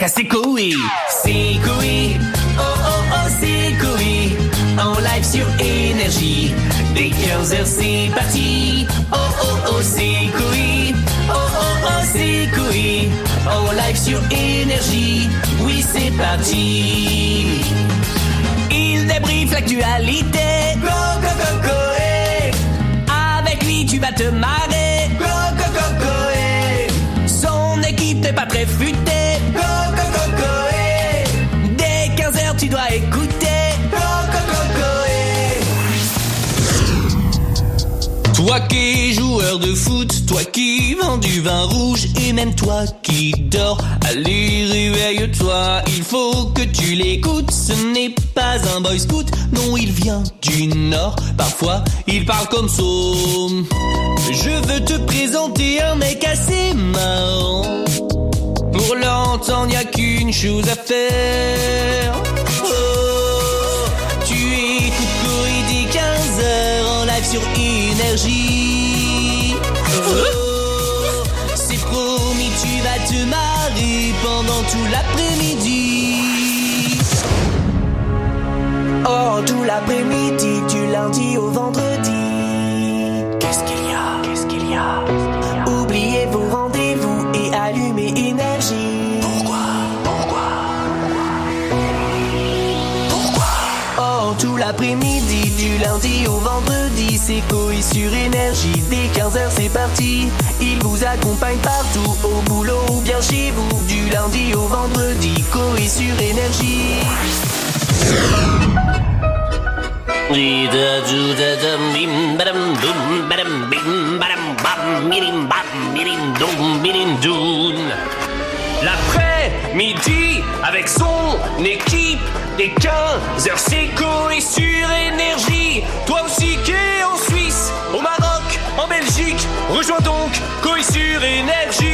qu'à s'écouer. C'est coué, oh oh oh, coué. En live sur Énergie. Dès 15h, c'est parti. Oh oh oh, coué. Oh oh oh, coué. En live sur Énergie. Oui, c'est parti. Il débriefe l'actualité. Go, go, go, go, eh. Avec lui, tu vas te marrer. Go, go, go, go, eh. Son équipe n'est pas très futée. 15h, tu dois écouter. Go, go, go, go, eh. Toi qui es joueur de foot, toi qui vends du vin rouge et même toi qui dors, allez réveille-toi, il faut que tu l'écoutes, ce n'est pas un boy scout, non il vient du nord, parfois il parle comme ça. Je veux te présenter un mec assez marrant, pour l'entendre y a qu'une chose à faire. Énergie. Oh, c'est promis, tu vas te marrer pendant tout l'après-midi. Oh, tout l'après-midi, du lundi au vendredi. L'après-midi, du lundi au vendredi, c'est Coé sur énergie. Dès 15h, c'est parti. Il vous accompagne partout, au boulot ou bien chez vous. Du lundi au vendredi, Coé sur énergie. L'après-midi avec son équipe des 15 heures séco et sur énergie. Toi aussi qui es en Suisse, au Maroc, en Belgique, rejoins donc Coé sur énergie.